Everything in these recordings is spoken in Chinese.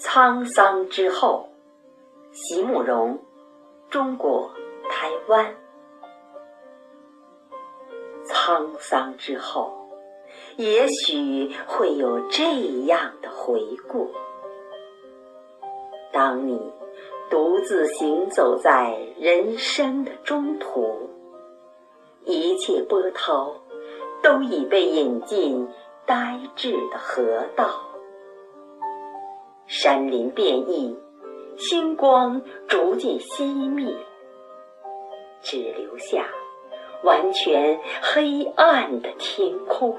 沧桑之后，席慕容，中国台湾。沧桑之后，也许会有这样的回顾：当你独自行走在人生的中途，一切波涛都已被引进呆滞的河道。山林变异，星光逐渐熄灭，只留下完全黑暗的天空。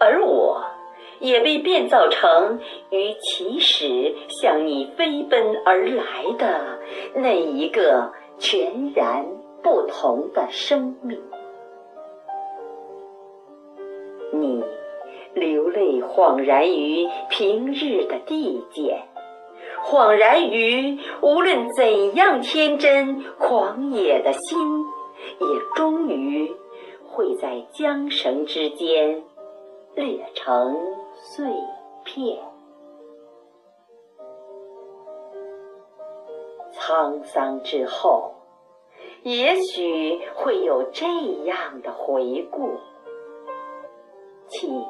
而我也被变造成与起始向你飞奔而来的那一个全然不同的生命。你。流泪，恍然于平日的地界，恍然于无论怎样天真狂野的心，也终于会在缰绳之间裂成碎片。沧桑之后，也许会有这样的回顾，请。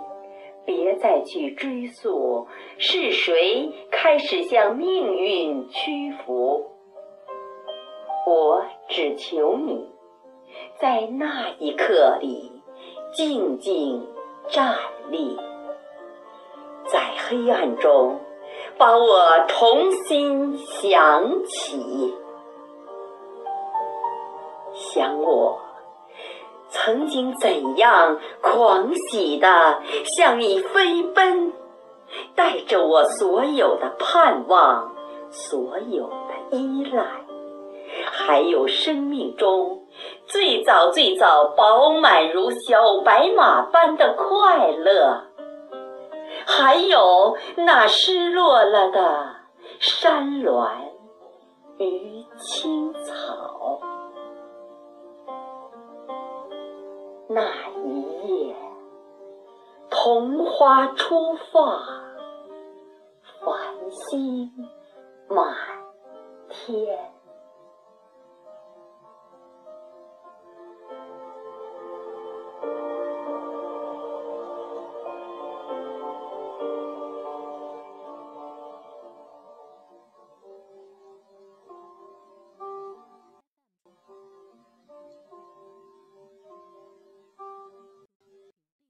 别再去追溯是谁开始向命运屈服，我只求你，在那一刻里静静站立，在黑暗中把我重新想起，想我。曾经怎样狂喜地向你飞奔，带着我所有的盼望，所有的依赖，还有生命中最早最早饱满如小白马般的快乐，还有那失落了的山峦与青草。那一夜，桐花初放，繁星满天。